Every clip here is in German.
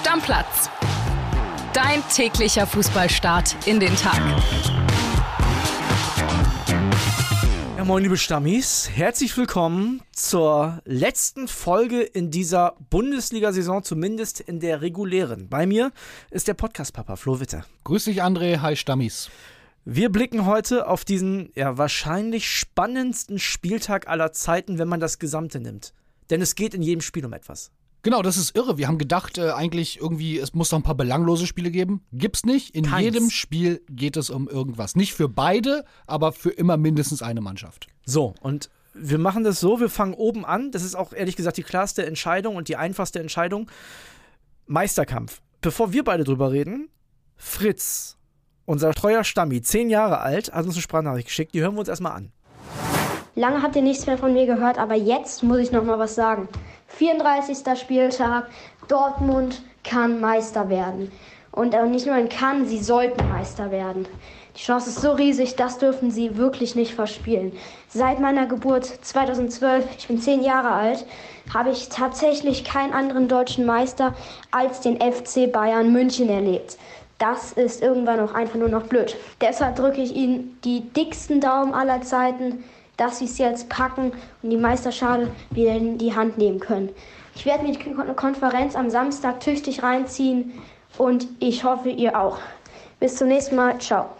Stammplatz. Dein täglicher Fußballstart in den Tag. Ja, moin, liebe Stammis. Herzlich willkommen zur letzten Folge in dieser Bundesliga-Saison, zumindest in der regulären. Bei mir ist der Podcast-Papa Flo Witte. Grüß dich, André. Hi, Stammis. Wir blicken heute auf diesen ja wahrscheinlich spannendsten Spieltag aller Zeiten, wenn man das Gesamte nimmt. Denn es geht in jedem Spiel um etwas. Genau, das ist irre. Wir haben gedacht, äh, eigentlich irgendwie, es muss noch ein paar belanglose Spiele geben. Gibt's nicht. In Keins. jedem Spiel geht es um irgendwas. Nicht für beide, aber für immer mindestens eine Mannschaft. So, und wir machen das so, wir fangen oben an. Das ist auch ehrlich gesagt die klarste Entscheidung und die einfachste Entscheidung. Meisterkampf. Bevor wir beide drüber reden, Fritz, unser treuer Stammi, zehn Jahre alt, hat uns eine Sprachnachricht geschickt. Die hören wir uns erstmal an. Lange habt ihr nichts mehr von mir gehört, aber jetzt muss ich noch mal was sagen. 34. Spieltag, Dortmund kann Meister werden. Und äh, nicht nur in kann, sie sollten Meister werden. Die Chance ist so riesig, das dürfen sie wirklich nicht verspielen. Seit meiner Geburt 2012, ich bin zehn Jahre alt, habe ich tatsächlich keinen anderen deutschen Meister als den FC Bayern München erlebt. Das ist irgendwann auch einfach nur noch blöd. Deshalb drücke ich Ihnen die dicksten Daumen aller Zeiten, dass Sie es jetzt packen und die Meisterschale wieder in die Hand nehmen können. Ich werde mir die Kon- Konferenz am Samstag tüchtig reinziehen und ich hoffe, ihr auch. Bis zum nächsten Mal. Ciao.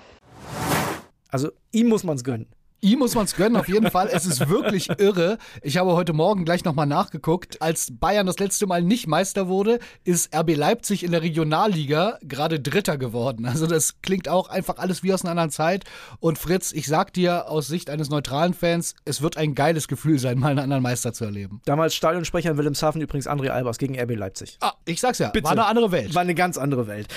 Also, ihm muss man es gönnen. Ihm muss man es gönnen, auf jeden Fall. Es ist wirklich irre. Ich habe heute Morgen gleich nochmal nachgeguckt. Als Bayern das letzte Mal nicht Meister wurde, ist RB Leipzig in der Regionalliga gerade Dritter geworden. Also das klingt auch einfach alles wie aus einer anderen Zeit. Und Fritz, ich sag dir aus Sicht eines neutralen Fans, es wird ein geiles Gefühl sein, mal einen anderen Meister zu erleben. Damals Stadionsprecher in Wilhelmshaven übrigens André Albers gegen RB Leipzig. Ah, ich sag's ja, Bitte. war eine andere Welt. War eine ganz andere Welt.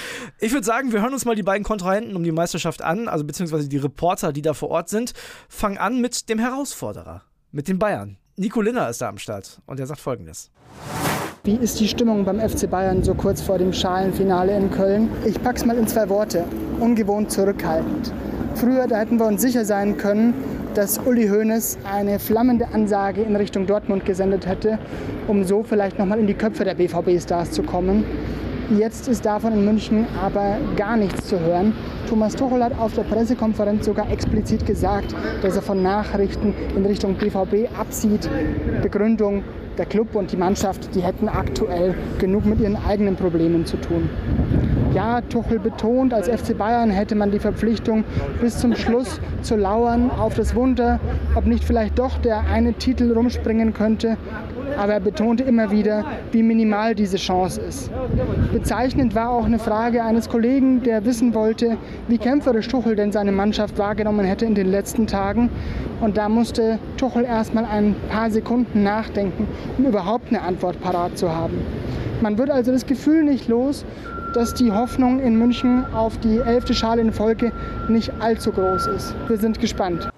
Ich würde sagen, wir hören uns mal die beiden Kontrahenten um die Meisterschaft an, also beziehungsweise die Reporter, die da vor Ort sind. Fangen an mit dem Herausforderer, mit den Bayern. Nico Linner ist da am Start und er sagt folgendes. Wie ist die Stimmung beim FC Bayern so kurz vor dem Schalenfinale in Köln? Ich pack's mal in zwei Worte. Ungewohnt zurückhaltend. Früher, da hätten wir uns sicher sein können, dass Uli Hoeneß eine flammende Ansage in Richtung Dortmund gesendet hätte, um so vielleicht nochmal in die Köpfe der BVB-Stars zu kommen. Jetzt ist davon in München aber gar nichts zu hören. Thomas Tuchel hat auf der Pressekonferenz sogar explizit gesagt, dass er von Nachrichten in Richtung BVB absieht. Begründung, der Club und die Mannschaft, die hätten aktuell genug mit ihren eigenen Problemen zu tun. Ja, Tuchel betont, als FC Bayern hätte man die Verpflichtung, bis zum Schluss zu lauern auf das Wunder, ob nicht vielleicht doch der eine Titel rumspringen könnte. Aber er betonte immer wieder, wie minimal diese Chance ist. Bezeichnend war auch eine Frage eines Kollegen, der wissen wollte, wie kämpferisch Tuchel denn seine Mannschaft wahrgenommen hätte in den letzten Tagen. Und da musste Tuchel erstmal ein paar Sekunden nachdenken, um überhaupt eine Antwort parat zu haben. Man wird also das Gefühl nicht los, dass die Hoffnung in München auf die elfte Schale in Folge nicht allzu groß ist. Wir sind gespannt.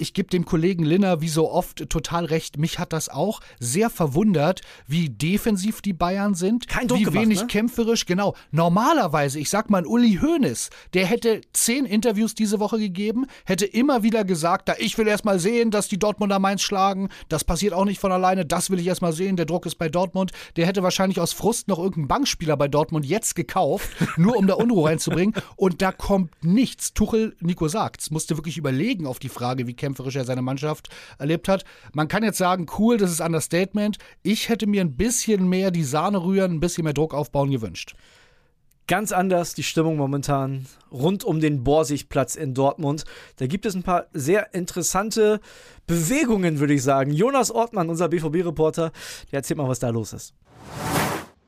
Ich gebe dem Kollegen Linner wie so oft total recht. Mich hat das auch sehr verwundert, wie defensiv die Bayern sind. Kein Druck Wie gemacht, wenig ne? kämpferisch, genau. Normalerweise, ich sag mal, Uli Hoeneß, der hätte zehn Interviews diese Woche gegeben, hätte immer wieder gesagt, da ich will erst mal sehen, dass die Dortmunder Mainz schlagen. Das passiert auch nicht von alleine. Das will ich erst mal sehen. Der Druck ist bei Dortmund. Der hätte wahrscheinlich aus Frust noch irgendeinen Bankspieler bei Dortmund jetzt gekauft, nur um da Unruhe reinzubringen. Und da kommt nichts. Tuchel, Nico sagt's, musste wirklich überlegen auf die Frage, wie kämpferisch er seine Mannschaft erlebt hat. Man kann jetzt sagen, cool, das ist Understatement. Ich hätte mir ein bisschen mehr die Sahne rühren, ein bisschen mehr Druck aufbauen gewünscht. Ganz anders die Stimmung momentan rund um den Borsigplatz in Dortmund. Da gibt es ein paar sehr interessante Bewegungen, würde ich sagen. Jonas Ortmann, unser BVB-Reporter, der erzählt mal, was da los ist.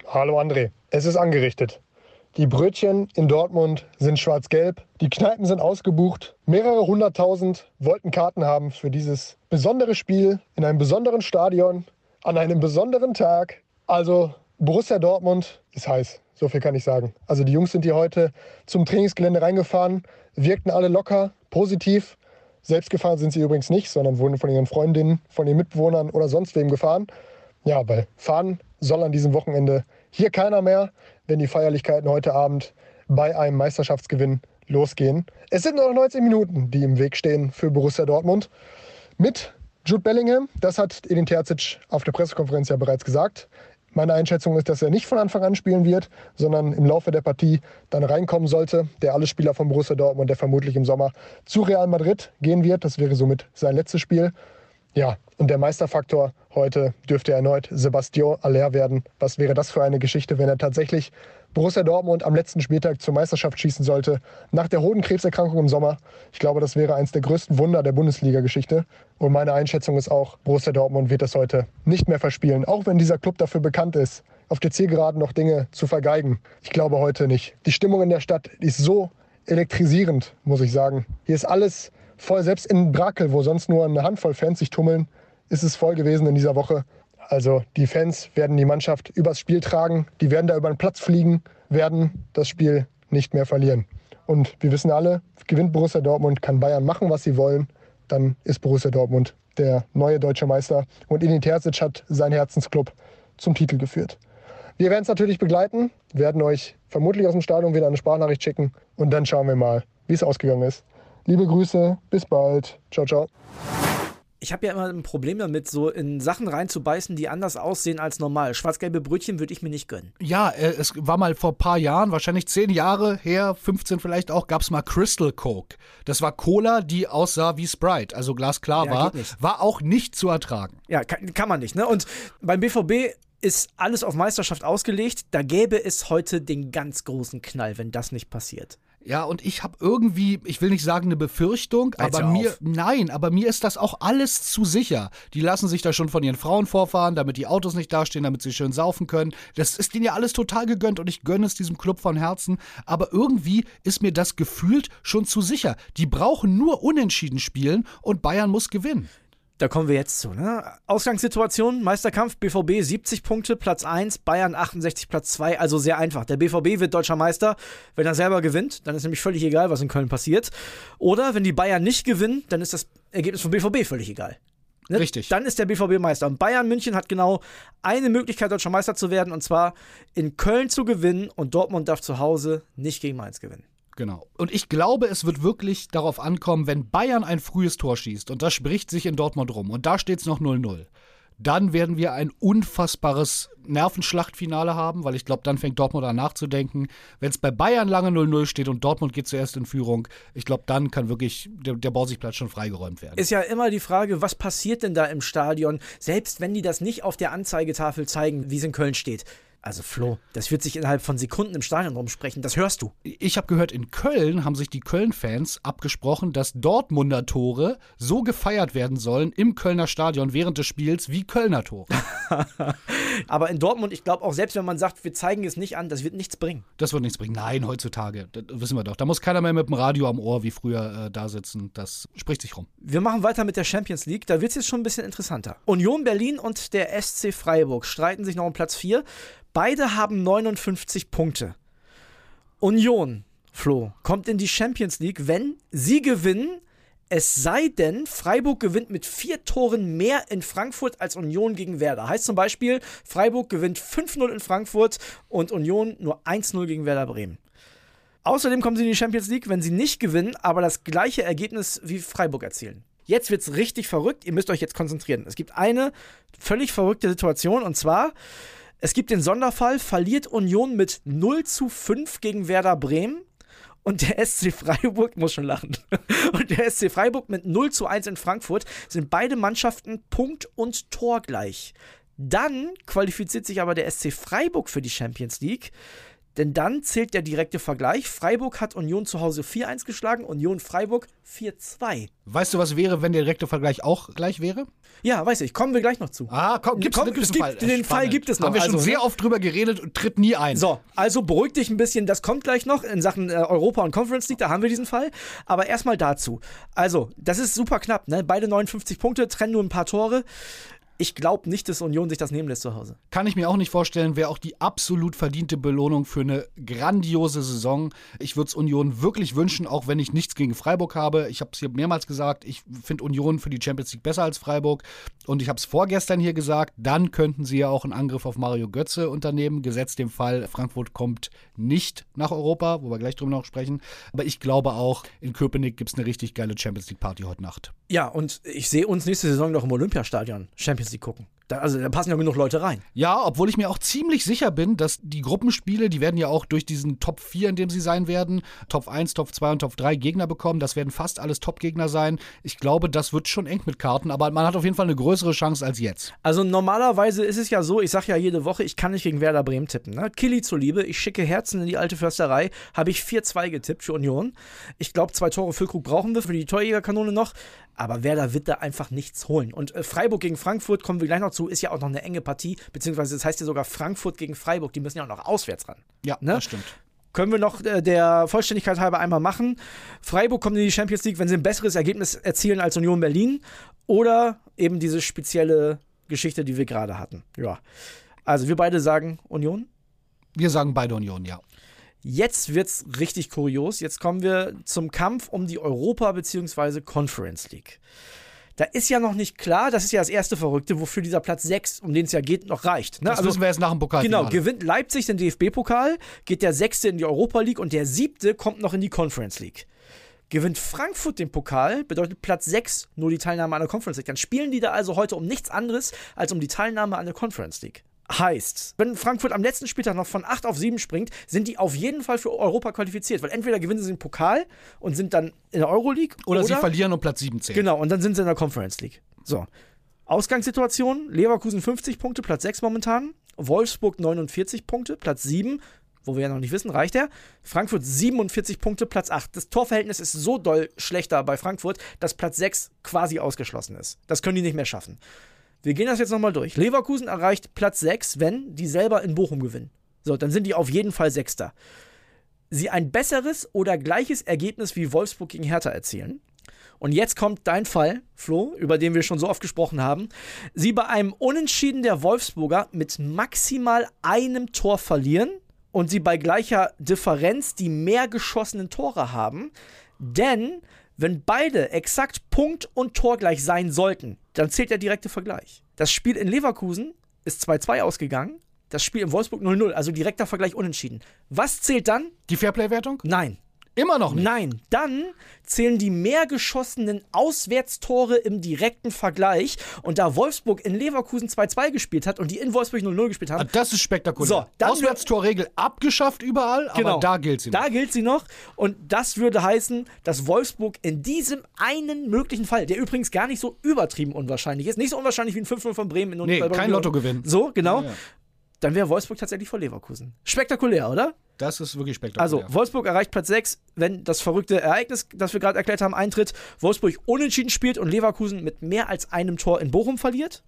Hallo André, es ist angerichtet. Die Brötchen in Dortmund sind schwarz-gelb, die Kneipen sind ausgebucht. Mehrere hunderttausend wollten Karten haben für dieses besondere Spiel in einem besonderen Stadion an einem besonderen Tag. Also Borussia Dortmund ist heiß, so viel kann ich sagen. Also die Jungs sind hier heute zum Trainingsgelände reingefahren, wirkten alle locker, positiv. Selbst gefahren sind sie übrigens nicht, sondern wurden von ihren Freundinnen, von ihren Mitbewohnern oder sonst wem gefahren. Ja, weil fahren soll an diesem Wochenende hier keiner mehr, wenn die Feierlichkeiten heute Abend bei einem Meisterschaftsgewinn losgehen. Es sind nur noch 19 Minuten, die im Weg stehen für Borussia Dortmund. Mit Jude Bellingham, das hat Edin Terzic auf der Pressekonferenz ja bereits gesagt, Meine Einschätzung ist, dass er nicht von Anfang an spielen wird, sondern im Laufe der Partie dann reinkommen sollte. Der alle Spieler von Borussia Dortmund, der vermutlich im Sommer zu Real Madrid gehen wird. Das wäre somit sein letztes Spiel. Ja, und der Meisterfaktor heute dürfte erneut Sebastian Aller werden. Was wäre das für eine Geschichte, wenn er tatsächlich Borussia Dortmund am letzten Spieltag zur Meisterschaft schießen sollte, nach der Hodenkrebserkrankung im Sommer? Ich glaube, das wäre eines der größten Wunder der Bundesliga-Geschichte. Und meine Einschätzung ist auch, Borussia Dortmund wird das heute nicht mehr verspielen, auch wenn dieser Club dafür bekannt ist, auf der Zielgeraden noch Dinge zu vergeigen. Ich glaube heute nicht. Die Stimmung in der Stadt ist so elektrisierend, muss ich sagen. Hier ist alles voll. Selbst in Brakel, wo sonst nur eine Handvoll Fans sich tummeln, ist es voll gewesen in dieser Woche. Also die Fans werden die Mannschaft übers Spiel tragen, die werden da über den Platz fliegen, werden das Spiel nicht mehr verlieren. Und wir wissen alle, gewinnt Borussia Dortmund, kann Bayern machen, was sie wollen, dann ist Borussia Dortmund der neue deutsche Meister. Und Edin Terzic hat seinen Herzensclub zum Titel geführt. Wir werden es natürlich begleiten, werden euch vermutlich aus dem Stadion wieder eine Sprachnachricht schicken und dann schauen wir mal, wie es ausgegangen ist. Liebe Grüße, bis bald. Ciao, ciao. Ich habe ja immer ein Problem damit, so in Sachen reinzubeißen, die anders aussehen als normal. Schwarz-gelbe Brötchen würde ich mir nicht gönnen. Ja, äh, es war mal vor ein paar Jahren, wahrscheinlich zehn Jahre her, 15 vielleicht auch, gab es mal Crystal Coke. Das war Cola, die aussah wie Sprite, also glasklar Ja, war. War auch nicht zu ertragen. Ja, kann, kann man nicht. Ne? Und beim BVB ist alles auf Meisterschaft ausgelegt. Da gäbe es heute den ganz großen Knall, wenn das nicht passiert. Ja, und ich habe irgendwie, ich will nicht sagen eine Befürchtung, Halt's aber mir, auf. nein, aber mir ist das auch alles zu sicher. Die lassen sich da schon von ihren Frauen vorfahren, damit die Autos nicht dastehen, damit sie schön saufen können. Das ist denen ja alles total gegönnt und ich gönne es diesem Club von Herzen. Aber irgendwie ist mir das gefühlt schon zu sicher. Die brauchen nur unentschieden spielen und Bayern muss gewinnen. Da kommen wir jetzt zu. Ne? Ausgangssituation, Meisterkampf, BVB 70 Punkte, Platz 1, Bayern 68, Platz 2, also sehr einfach. Der BVB wird deutscher Meister, wenn er selber gewinnt, dann ist nämlich völlig egal, was in Köln passiert. Oder wenn die Bayern nicht gewinnen, dann ist das Ergebnis vom BVB völlig egal. Ne? Richtig. Dann ist der BVB Meister. Und Bayern München hat genau eine Möglichkeit, deutscher Meister zu werden, und zwar in Köln zu gewinnen und Dortmund darf zu Hause nicht gegen Mainz gewinnen. Genau. Und ich glaube, es wird wirklich darauf ankommen, wenn Bayern ein frühes Tor schießt und das spricht sich in Dortmund rum und da steht es noch 0-0. Dann werden wir ein unfassbares Nervenschlachtfinale haben, weil ich glaube, dann fängt Dortmund an nachzudenken. Wenn es bei Bayern lange 0-0 steht und Dortmund geht zuerst in Führung, ich glaube, dann kann wirklich der, der Borsigplatz schon freigeräumt werden. Ist ja immer die Frage, was passiert denn da im Stadion, selbst wenn die das nicht auf der Anzeigetafel zeigen, wie es in Köln steht. Also Flo, das wird sich innerhalb von Sekunden im Stadion rumsprechen, das hörst du. Ich habe gehört, in Köln haben sich die Köln-Fans abgesprochen, dass Dortmunder Tore so gefeiert werden sollen im Kölner Stadion während des Spiels wie Kölner Tore. Aber in Dortmund, ich glaube auch, selbst wenn man sagt, wir zeigen es nicht an, das wird nichts bringen. Das wird nichts bringen. Nein, heutzutage, das wissen wir doch. Da muss keiner mehr mit dem Radio am Ohr wie früher äh, da sitzen. Das spricht sich rum. Wir machen weiter mit der Champions League, da wird es jetzt schon ein bisschen interessanter. Union Berlin und der SC Freiburg streiten sich noch um Platz 4. Beide haben 59 Punkte. Union, Flo, kommt in die Champions League, wenn sie gewinnen, es sei denn, Freiburg gewinnt mit vier Toren mehr in Frankfurt als Union gegen Werder. Heißt zum Beispiel, Freiburg gewinnt 5-0 in Frankfurt und Union nur 1-0 gegen Werder Bremen. Außerdem kommen sie in die Champions League, wenn sie nicht gewinnen, aber das gleiche Ergebnis wie Freiburg erzielen. Jetzt wird's richtig verrückt. Ihr müsst euch jetzt konzentrieren. Es gibt eine völlig verrückte Situation und zwar, es gibt den Sonderfall, verliert Union mit 0 zu 5 gegen Werder Bremen und der SC Freiburg, muss schon lachen, und der SC Freiburg mit 0 zu 1 in Frankfurt sind beide Mannschaften Punkt und Tor gleich. Dann qualifiziert sich aber der SC Freiburg für die Champions League. Denn dann zählt der direkte Vergleich. Freiburg hat Union zu Hause 4-1 geschlagen, Union Freiburg 4-2. Weißt du, was wäre, wenn der direkte Vergleich auch gleich wäre? Ja, weiß ich, kommen wir gleich noch zu. Ah, komm, gibt's, Komm, gibt's gibt- den Fall gibt es noch, Haben wir schon also, sehr ne? oft drüber geredet und tritt nie ein. So, also beruhig dich ein bisschen, das kommt gleich noch in Sachen äh, Europa und Conference League, da haben wir diesen Fall. Aber erstmal dazu. Also, das ist super knapp, ne? Beide 59 Punkte, trennen nur ein paar Tore. Ich glaube nicht, dass Union sich das nehmen lässt zu Hause. Kann ich mir auch nicht vorstellen, wäre auch die absolut verdiente Belohnung für eine grandiose Saison. Ich würde es Union wirklich wünschen, auch wenn ich nichts gegen Freiburg habe. Ich habe es hier mehrmals gesagt, ich finde Union für die Champions League besser als Freiburg. Und ich habe es vorgestern hier gesagt, dann könnten sie ja auch einen Angriff auf Mario Götze unternehmen, gesetzt dem Fall, Frankfurt kommt nicht nach Europa, wo wir gleich drüber noch sprechen. Aber ich glaube auch, in Köpenick gibt es eine richtig geile Champions League Party heute Nacht. Ja, und ich sehe uns nächste Saison noch im Olympiastadion Champions League gucken. Da, also da passen ja genug Leute rein. Ja, obwohl ich mir auch ziemlich sicher bin, dass die Gruppenspiele, die werden ja auch durch diesen Top 4, in dem sie sein werden, Top 1, Top 2 und Top 3 Gegner bekommen. Das werden fast alles Top-Gegner sein. Ich glaube, das wird schon eng mit Karten, aber man hat auf jeden Fall eine größere Chance als jetzt. Also normalerweise ist es ja so, ich sage ja jede Woche, ich kann nicht gegen Werder Bremen tippen. Ne? Killy zuliebe, ich schicke Herzen in die alte Försterei, habe ich 4-2 getippt für Union. Ich glaube, zwei Tore Füllkrug brauchen wir für die Torjägerkanone noch, aber Werder wird da einfach nichts holen. Und äh, Freiburg gegen Frankfurt, kommen wir gleich noch zu, ist ja auch noch eine enge Partie, beziehungsweise das heißt ja sogar Frankfurt gegen Freiburg, die müssen ja auch noch auswärts ran. Ja, Ne? das stimmt. Können wir noch äh, der Vollständigkeit halber einmal machen. Freiburg kommt in die Champions League, wenn sie ein besseres Ergebnis erzielen als Union Berlin oder eben diese spezielle Geschichte, die wir gerade hatten. Ja. Also wir beide sagen Union. Wir sagen beide Union, ja. Jetzt wird's richtig kurios. Jetzt kommen wir zum Kampf um die Europa- bzw. Conference League. Da ist ja noch nicht klar, das ist ja das erste Verrückte, wofür dieser Platz 6, um den es ja geht, noch reicht. Ne? Das wissen wir jetzt nach dem Pokalfinale. Genau, gewinnt Leipzig den DFB-Pokal, geht der Sechste in die Europa League und der Siebte kommt noch in die Conference League. Gewinnt Frankfurt den Pokal, bedeutet Platz 6 nur die Teilnahme an der Conference League. Dann spielen die da also heute um nichts anderes als um die Teilnahme an der Conference League. Heißt, wenn Frankfurt am letzten Spieltag noch von 8 auf 7 springt, sind die auf jeden Fall für Europa qualifiziert. Weil entweder gewinnen sie den Pokal und sind dann in der Euroleague Oder, sie verlieren und Platz 17. Genau, und dann sind sie in der Conference League. So. Ausgangssituation: Leverkusen 50 Punkte, Platz 6 momentan. Wolfsburg 49 Punkte, Platz 7. Wo wir ja noch nicht wissen, reicht er. Frankfurt 47 Punkte, Platz 8. Das Torverhältnis ist so doll schlechter bei Frankfurt, dass Platz 6 quasi ausgeschlossen ist. Das können die nicht mehr schaffen. Wir gehen das jetzt nochmal durch. Leverkusen erreicht Platz 6, wenn die selber in Bochum gewinnen. So, dann sind die auf jeden Fall Sechster. Sie ein besseres oder gleiches Ergebnis wie Wolfsburg gegen Hertha erzielen. Und jetzt kommt dein Fall, Flo, über den wir schon so oft gesprochen haben. Sie bei einem Unentschieden der Wolfsburger mit maximal einem Tor verlieren und sie bei gleicher Differenz die mehr geschossenen Tore haben. Denn wenn beide exakt Punkt und Tor gleich sein sollten, dann zählt der direkte Vergleich. Das Spiel in Leverkusen ist 2-2 ausgegangen. Das Spiel in Wolfsburg 0-0, also direkter Vergleich unentschieden. Was zählt dann? Die Fairplay-Wertung? Nein. Immer noch nicht. Nein, dann zählen die mehr geschossenen Auswärtstore im direkten Vergleich. Und da Wolfsburg in Leverkusen 2-2 gespielt hat und die in Wolfsburg 0-0 gespielt haben, Ah, Das ist spektakulär. So, Auswärtstorregel abgeschafft überall, aber da gilt sie noch. Genau. Da gilt sie noch. Und das würde heißen, dass Wolfsburg in diesem einen möglichen Fall, der übrigens gar nicht so übertrieben unwahrscheinlich ist, nicht so unwahrscheinlich wie ein 5-0 von Bremen in Nee, bei- kein Lottogewinn. So, genau. Ja, ja. Dann wäre Wolfsburg tatsächlich vor Leverkusen. Spektakulär, oder? Das ist wirklich spektakulär. Also, Wolfsburg erreicht Platz 6, wenn das verrückte Ereignis, das wir gerade erklärt haben, eintritt. Wolfsburg unentschieden spielt und Leverkusen mit mehr als einem Tor in Bochum verliert.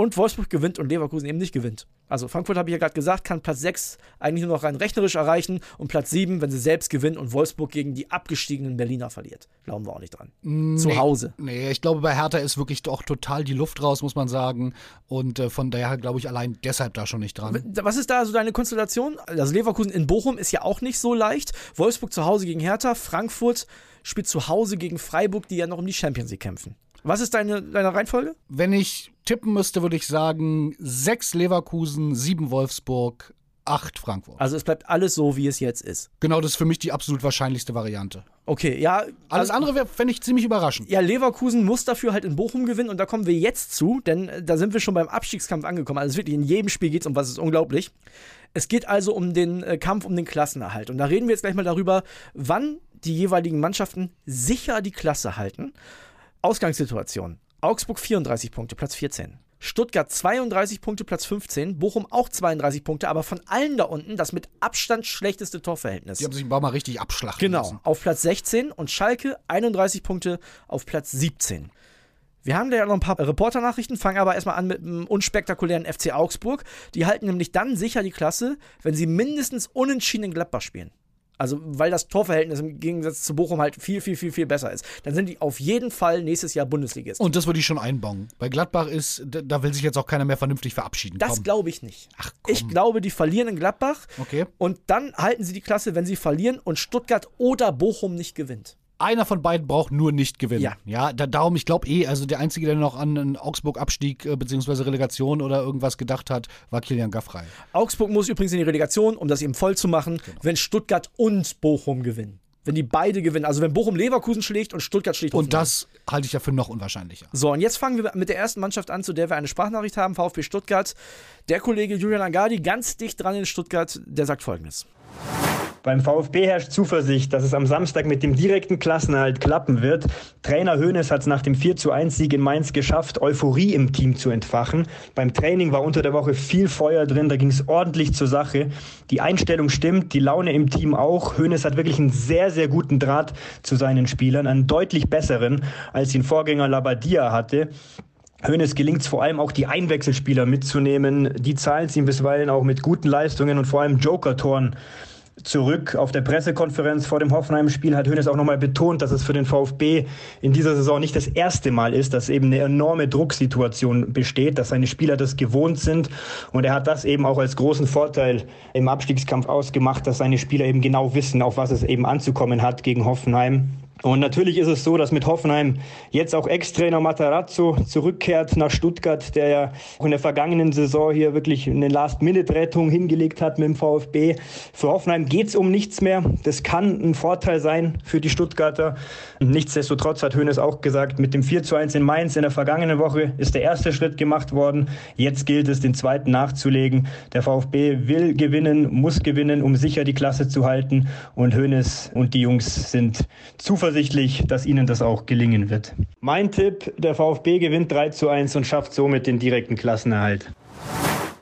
Und Wolfsburg gewinnt und Leverkusen eben nicht gewinnt. Also Frankfurt, habe ich ja gerade gesagt, kann Platz 6 eigentlich nur noch rein rechnerisch erreichen und Platz 7, wenn sie selbst gewinnen und Wolfsburg gegen die abgestiegenen Berliner verliert. Glauben wir auch nicht dran. Zu Hause. Nee, ich glaube, bei Hertha ist wirklich doch total die Luft raus, muss man sagen. Und äh, von daher glaube ich allein deshalb da schon nicht dran. Was ist da so deine Konstellation? Also Leverkusen in Bochum ist ja auch nicht so leicht. Wolfsburg zu Hause gegen Hertha, Frankfurt spielt zu Hause gegen Freiburg, die ja noch um die Champions League kämpfen. Was ist deine, deine Reihenfolge? Wenn ich tippen müsste, würde ich sagen, sechs Leverkusen, sieben Wolfsburg, acht Frankfurt. Also es bleibt alles so, wie es jetzt ist. Genau, das ist für mich die absolut wahrscheinlichste Variante. Okay, ja. Alles also- andere wäre, fände ich ziemlich überraschend. Ja, Leverkusen muss dafür halt in Bochum gewinnen und da kommen wir jetzt zu, denn äh, da sind wir schon beim Abstiegskampf angekommen. Also wirklich in jedem Spiel geht es um was, ist unglaublich. Es geht also um den äh, Kampf um den Klassenerhalt. Und da reden wir jetzt gleich mal darüber, wann die jeweiligen Mannschaften sicher die Klasse halten. Ausgangssituation. Augsburg 34 Punkte, Platz 14. Stuttgart 32 Punkte, Platz 15. Bochum auch 32 Punkte, aber von allen da unten das mit Abstand schlechteste Torverhältnis. Die haben sich ein paar Mal richtig abschlachten Genau, lassen. auf Platz 16 und Schalke 31 Punkte auf Platz 17. Wir haben da ja noch ein paar Reporternachrichten, fangen aber erstmal an mit einem unspektakulären FC Augsburg. Die halten nämlich dann sicher die Klasse, wenn sie mindestens unentschieden in Gladbach spielen. Also, weil das Torverhältnis im Gegensatz zu Bochum halt viel, viel, viel, viel besser ist. Dann sind die auf jeden Fall nächstes Jahr Bundesligist. Und das würde ich schon einbauen. Bei Gladbach ist, da, will sich jetzt auch keiner mehr vernünftig verabschieden. Das glaube ich nicht. Ach, komm. ich glaube, die verlieren in Gladbach. Okay. Und dann halten sie die Klasse, wenn sie verlieren und Stuttgart oder Bochum nicht gewinnt. Einer von beiden braucht nur nicht gewinnen. Ja. ja da, darum, ich glaube eh, also der Einzige, der noch an einen Augsburg-Abstieg äh, bzw. Relegation oder irgendwas gedacht hat, war Kilian Gaffrey. Augsburg muss übrigens in die Relegation, um das eben voll zu machen, Genau. wenn Stuttgart und Bochum gewinnen. Wenn die beide gewinnen. Also wenn Bochum Leverkusen schlägt und Stuttgart schlägt Und Hoffenheim. das halte ich ja für noch unwahrscheinlicher. So, und jetzt fangen wir mit der ersten Mannschaft an, zu der wir eine Sprachnachricht haben, VfB Stuttgart. Der Kollege Julian Angardi, ganz dicht dran in Stuttgart, der sagt folgendes. Beim VfB herrscht Zuversicht, dass es am Samstag mit dem direkten Klassenerhalt klappen wird. Trainer Hoeneß hat es nach dem 4 zu 1 Sieg in Mainz geschafft, Euphorie im Team zu entfachen. Beim Training war unter der Woche viel Feuer drin, da ging es ordentlich zur Sache. Die Einstellung stimmt, die Laune im Team auch. Hoeneß hat wirklich einen sehr, sehr guten Draht zu seinen Spielern, einen deutlich besseren, als ihn Vorgänger Labadia hatte. Hoeneß gelingt es vor allem auch, die Einwechselspieler mitzunehmen. Die zahlen sie ihm bisweilen auch mit guten Leistungen und vor allem Joker-Toren zurück. Auf der Pressekonferenz vor dem Hoffenheim-Spiel hat Hönes auch nochmal betont, dass es für den VfB in dieser Saison nicht das erste Mal ist, dass eben eine enorme Drucksituation besteht, dass seine Spieler das gewohnt sind. Und er hat das eben auch als großen Vorteil im Abstiegskampf ausgemacht, dass seine Spieler eben genau wissen, auf was es eben anzukommen hat gegen Hoffenheim. Und natürlich ist es so, dass mit Hoffenheim jetzt auch Ex-Trainer Matarazzo zurückkehrt nach Stuttgart, der ja auch in der vergangenen Saison hier wirklich eine Last-Minute-Rettung hingelegt hat mit dem VfB. Für Hoffenheim geht's um nichts mehr. Das kann ein Vorteil sein für die Stuttgarter. Nichtsdestotrotz hat Hoeneß auch gesagt, mit dem 4 zu 1 in Mainz in der vergangenen Woche ist der erste Schritt gemacht worden. Jetzt gilt es, den zweiten nachzulegen. Der VfB will gewinnen, muss gewinnen, um sicher die Klasse zu halten. Und Hoeneß und die Jungs sind zuversichtlich zuversichtlich, dass ihnen das auch gelingen wird. Mein Tipp, der VfB gewinnt 3 zu 1 und schafft somit den direkten Klassenerhalt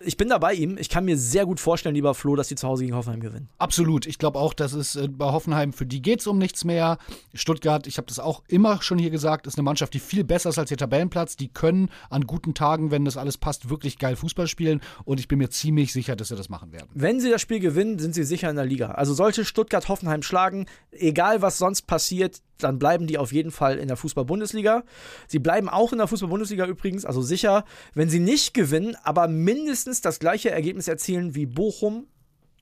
ich bin da bei ihm. Ich kann mir sehr gut vorstellen, lieber Flo, dass die zu Hause gegen Hoffenheim gewinnen. Absolut. Ich glaube auch, dass es äh, bei Hoffenheim, für die geht es um nichts mehr. Stuttgart, ich habe das auch immer schon hier gesagt, ist eine Mannschaft, die viel besser ist als ihr Tabellenplatz. Die können an guten Tagen, wenn das alles passt, wirklich geil Fußball spielen. Und ich bin mir ziemlich sicher, dass sie das machen werden. Wenn sie das Spiel gewinnen, sind sie sicher in der Liga. Also sollte Stuttgart Hoffenheim schlagen, egal was sonst passiert, dann bleiben die auf jeden Fall in der Fußball-Bundesliga. Sie bleiben auch in der Fußball-Bundesliga übrigens, also sicher, wenn sie nicht gewinnen, aber mindestens das gleiche Ergebnis erzielen wie Bochum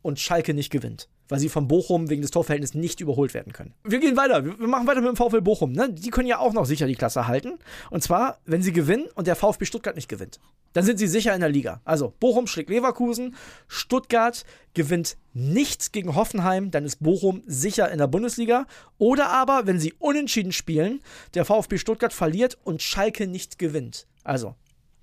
und Schalke nicht gewinnt weil sie von Bochum wegen des Torverhältnisses nicht überholt werden können. Wir gehen weiter. Wir machen weiter mit dem VfL Bochum. Ne? Die können ja auch noch sicher die Klasse halten. Und zwar, wenn sie gewinnen und der VfB Stuttgart nicht gewinnt. Dann sind sie sicher in der Liga. Also Bochum schlägt Leverkusen, Stuttgart gewinnt nichts gegen Hoffenheim, dann ist Bochum sicher in der Bundesliga. Oder aber, wenn sie unentschieden spielen, der VfB Stuttgart verliert und Schalke nicht gewinnt. Also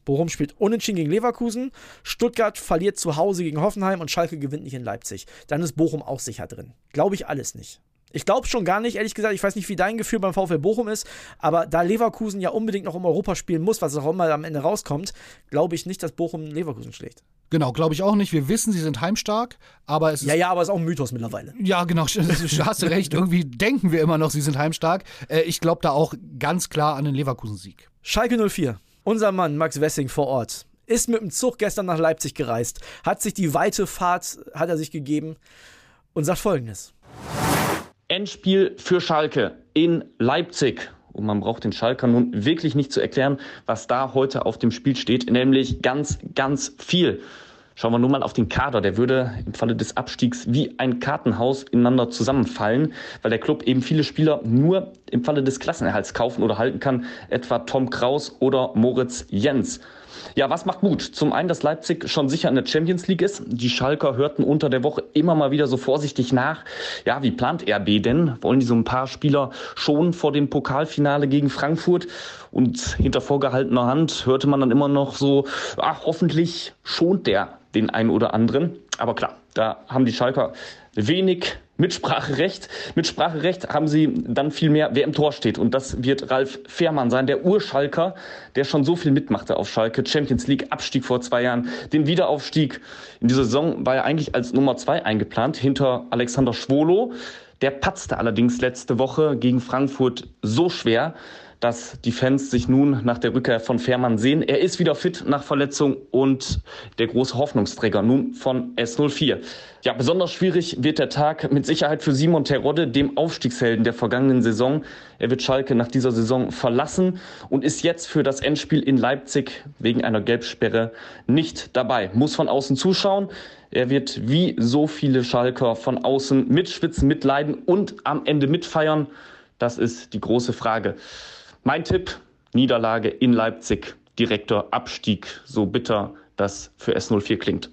Bochum spielt unentschieden gegen Leverkusen, Stuttgart verliert zu Hause gegen Hoffenheim und Schalke gewinnt nicht in Leipzig. Dann ist Bochum auch sicher drin. Glaube ich alles nicht. Ich glaube schon gar nicht, ehrlich gesagt. Ich weiß nicht, wie dein Gefühl beim VfL Bochum ist, aber da Leverkusen ja unbedingt noch um Europa spielen muss, was auch immer am Ende rauskommt, glaube ich nicht, dass Bochum Leverkusen schlägt. Genau, glaube ich auch nicht. Wir wissen, sie sind heimstark, aber es ist. Ja, ja, aber es ist auch ein Mythos mittlerweile. Ja, genau, hast du recht. Irgendwie denken wir immer noch, sie sind heimstark. Äh, ich glaube da auch ganz klar an den Leverkusen-Sieg. Schalke 04. Unser Mann Max Wessing vor Ort ist mit dem Zug gestern nach Leipzig gereist, hat sich die weite Fahrt, hat er sich gegeben und sagt folgendes. Endspiel für Schalke in Leipzig. Und man braucht den Schalker nun wirklich nicht zu erklären, was da heute auf dem Spiel steht, nämlich ganz, ganz viel. Schauen wir nur mal auf den Kader. Der würde im Falle des Abstiegs wie ein Kartenhaus ineinander zusammenfallen, weil der Club eben viele Spieler nur im Falle des Klassenerhalts kaufen oder halten kann, etwa Tom Kraus oder Moritz Jens. Ja, was macht Mut? Zum einen, dass Leipzig schon sicher in der Champions League ist. Die Schalker hörten unter der Woche immer mal wieder so vorsichtig nach. Ja, wie plant RB denn? Wollen die so ein paar Spieler schon vor dem Pokalfinale gegen Frankfurt? Und hinter vorgehaltener Hand hörte man dann immer noch so, ach, hoffentlich schont der den einen oder anderen. Aber klar, da haben die Schalker wenig Mitspracherecht. Mitspracherecht haben sie dann viel mehr, wer im Tor steht. Und das wird Ralf Fährmann sein, der Urschalker, der schon so viel mitmachte auf Schalke. Champions League, Abstieg vor zwei Jahren, den Wiederaufstieg. In dieser Saison war er eigentlich als Nummer zwei eingeplant, hinter Alexander Schwolo. Der patzte allerdings letzte Woche gegen Frankfurt so schwer, dass die Fans sich nun nach der Rückkehr von Fährmann sehen. Er ist wieder fit nach Verletzung und der große Hoffnungsträger nun von S04. Ja, besonders schwierig wird der Tag mit Sicherheit für Simon Terodde, dem Aufstiegshelden der vergangenen Saison. Er wird Schalke nach dieser Saison verlassen und ist jetzt für das Endspiel in Leipzig wegen einer Gelbsperre nicht dabei. Muss von außen zuschauen. Er wird wie so viele Schalker von außen mitschwitzen, mitleiden und am Ende mitfeiern. Das ist die große Frage. Mein Tipp, Niederlage in Leipzig, direkter Abstieg, so bitter das für S04 klingt.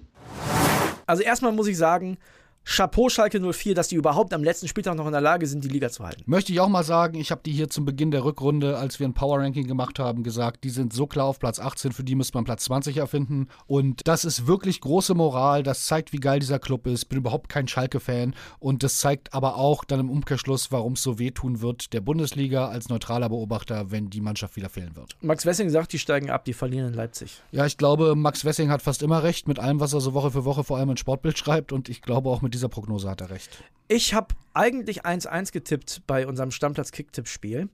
Also erstmal muss ich sagen, Chapeau Schalke 04, dass die überhaupt am letzten Spieltag noch in der Lage sind, die Liga zu halten. Möchte ich auch mal sagen, ich habe die hier zum Beginn der Rückrunde, als wir ein Power Ranking gemacht haben, gesagt, die sind so klar auf Platz 18, für die müsste man Platz 20 erfinden. Und das ist wirklich große Moral, das zeigt, wie geil dieser Club ist. Bin überhaupt kein Schalke-Fan und das zeigt aber auch dann im Umkehrschluss, warum es so wehtun wird, der Bundesliga als neutraler Beobachter, wenn die Mannschaft wieder fehlen wird. Max Wessing sagt, die steigen ab, die verlieren in Leipzig. Ja, ich glaube, Max Wessing hat fast immer recht mit allem, was er so Woche für Woche vor allem in Sportbild schreibt und ich glaube auch mit dieser Prognose hat er recht. Ich habe eigentlich 1-1 getippt bei unserem Stammplatz-Kicktipp-Spiel.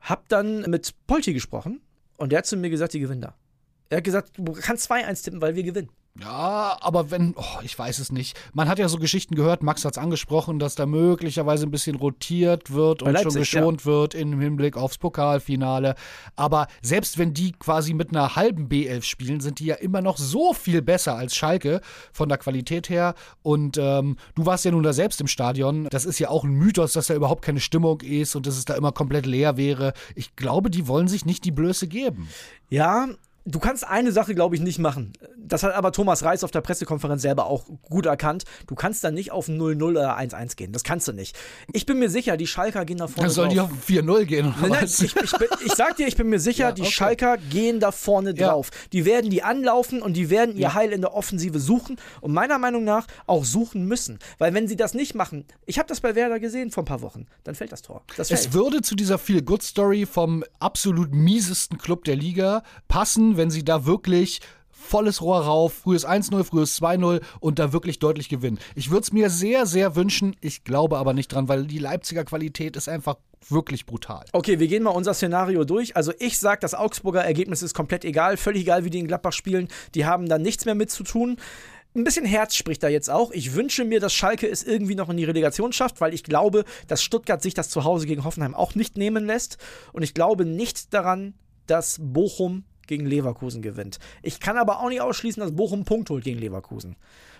Hab dann mit Polti gesprochen und der hat zu mir gesagt, die gewinnen da. Er hat gesagt, du kannst 2-1 tippen, weil wir gewinnen. Ja, aber wenn, oh, ich weiß es nicht. Man hat ja so Geschichten gehört, Max hat es angesprochen, dass da möglicherweise ein bisschen rotiert wird und Leipzig, schon geschont ja. wird im Hinblick aufs Pokalfinale. Aber selbst wenn die quasi mit einer halben B11 spielen, sind die ja immer noch so viel besser als Schalke von der Qualität her. Und ähm, du warst ja nun da selbst im Stadion. Das ist ja auch ein Mythos, dass da überhaupt keine Stimmung ist und dass es da immer komplett leer wäre. Ich glaube, die wollen sich nicht die Blöße geben. Ja, Du kannst eine Sache, glaube ich, nicht machen. Das hat aber Thomas Reis auf der Pressekonferenz selber auch gut erkannt. Du kannst da nicht auf 0-0 oder 1-1 gehen. Das kannst du nicht. Ich bin mir sicher, die Schalker gehen da vorne Dann sollen die auf 4-0 gehen, oder nein, was? Nein, ich, ich, ich, sag dir, ich bin mir sicher, ja, die Schalker gehen da vorne ja. drauf. Die werden die anlaufen und die werden ihr. Heil in der Offensive suchen und meiner Meinung nach auch suchen müssen. Weil wenn sie das nicht machen, ich habe das bei Werder gesehen vor ein paar Wochen, dann fällt das Tor. Das es würde zu dieser Feel-Good-Story vom absolut miesesten Club der Liga passen, wenn sie da wirklich volles Rohr rauf, frühes 1-0, frühes 2-0 und da wirklich deutlich gewinnen. Ich würde es mir sehr, sehr wünschen, ich glaube aber nicht dran, weil die Leipziger Qualität ist einfach wirklich brutal. Okay, wir gehen mal unser Szenario durch. Also ich sage, das Augsburger Ergebnis ist komplett egal, völlig egal, wie die in Gladbach spielen. Die haben da nichts mehr mit zu tun. Ein bisschen Herz spricht da jetzt auch. Ich wünsche mir, dass Schalke es irgendwie noch in die Relegation schafft, weil ich glaube, dass Stuttgart sich das zu Hause gegen Hoffenheim auch nicht nehmen lässt. Und ich glaube nicht daran, dass Bochum gegen Leverkusen gewinnt. Ich kann aber auch nicht ausschließen, dass Bochum einen Punkt holt gegen Leverkusen.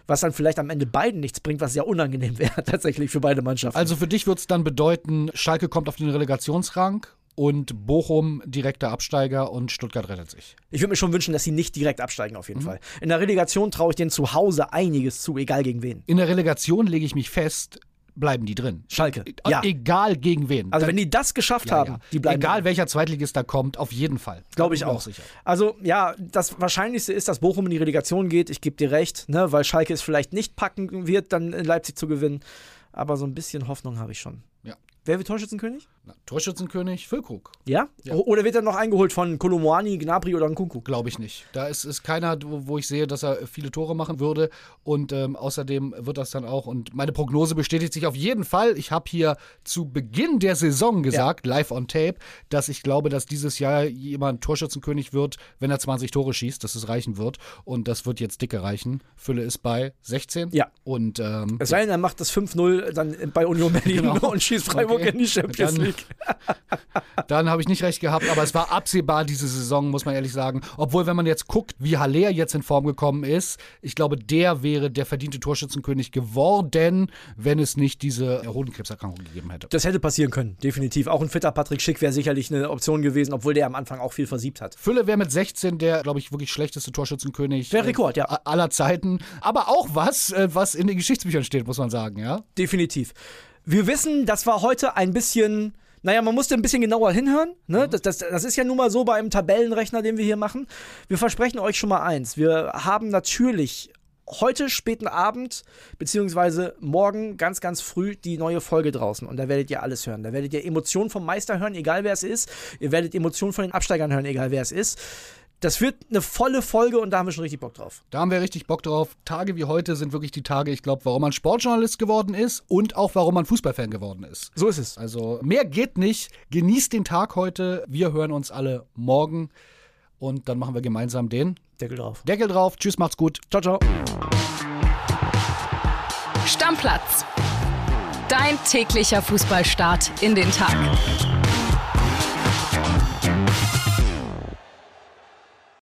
Was dann vielleicht am Ende beiden nichts bringt, was ja unangenehm wäre, tatsächlich für beide Mannschaften. Also für dich wird es dann bedeuten, Schalke kommt auf den Relegationsrang und Bochum direkter Absteiger und Stuttgart rettet sich. Ich würde mir schon wünschen, dass sie nicht direkt absteigen, auf jeden mhm. Fall. In der Relegation traue ich denen zu Hause einiges zu, egal gegen wen. In der Relegation lege ich mich fest, bleiben die drin. Schalke. E ja. Egal gegen wen. Also, wenn die das geschafft ja, haben, ja. die bleiben Egal drin. welcher Zweitligist da kommt, auf jeden Fall. Glaube ich auch. auch sicher. Also, ja, das Wahrscheinlichste ist, dass Bochum in die Relegation geht. Ich gebe dir recht, ne, weil Schalke es vielleicht nicht packen wird, dann in Leipzig zu gewinnen. Aber so ein bisschen Hoffnung habe ich schon. Ja. Wer wird Torschützenkönig? Na, Torschützenkönig Füllkrug. Ja? ja? Oder wird er noch eingeholt von Kolomoani, Gnabry oder Nkunku? Glaube ich nicht. Da ist, ist keiner, wo ich sehe, dass er viele Tore machen würde. Und ähm, außerdem wird das dann auch. Und meine Prognose bestätigt sich auf jeden Fall. Ich habe hier zu Beginn der Saison gesagt, ja. live on tape, dass ich glaube, dass dieses Jahr jemand Torschützenkönig wird, wenn er 20 Tore schießt, dass es reichen wird. Und das wird jetzt dicke reichen. Fülle ist bei 16. Ja. Und, ähm, es sei denn, er macht das 5-0 dann bei Union Berlin genau. und schießt Freiburg okay. in die Champions League. Dann habe ich nicht recht gehabt, aber es war absehbar diese Saison, muss man ehrlich sagen. Obwohl, wenn man jetzt guckt, wie Haller jetzt in Form gekommen ist, ich glaube, der wäre der verdiente Torschützenkönig geworden, wenn es nicht diese Hodenkrebserkrankung gegeben hätte. Das hätte passieren können, definitiv. Auch ein fitter Patrick Schick wäre sicherlich eine Option gewesen, obwohl der am Anfang auch viel versiebt hat. Fülle wäre mit 16 der, glaube ich, wirklich schlechteste Torschützenkönig wäre Rekord, ja. aller Zeiten. Aber auch was, äh, was in den Geschichtsbüchern steht, muss man sagen, ja. Definitiv. Wir wissen, das war heute ein bisschen naja, man musste ein bisschen genauer hinhören. Ne? Mhm. Das, das, das ist ja nun mal so bei einem Tabellenrechner, den wir hier machen. Wir versprechen euch schon mal eins. Wir haben natürlich heute späten Abend, beziehungsweise morgen ganz, ganz früh die neue Folge draußen. Und da werdet ihr alles hören. Da werdet ihr Emotionen vom Meister hören, egal wer es ist. Ihr werdet Emotionen von den Absteigern hören, egal wer es ist. Das wird eine volle Folge und da haben wir schon richtig Bock drauf. Da haben wir richtig Bock drauf. Tage wie heute sind wirklich die Tage, ich glaube, warum man Sportjournalist geworden ist und auch warum man Fußballfan geworden ist. So ist es. Also mehr geht nicht. Genießt den Tag heute. Wir hören uns alle morgen und dann machen wir gemeinsam den Deckel drauf. Deckel drauf. Tschüss, macht's gut. Ciao, ciao. Stammplatz. Dein täglicher Fußballstart in den Tag.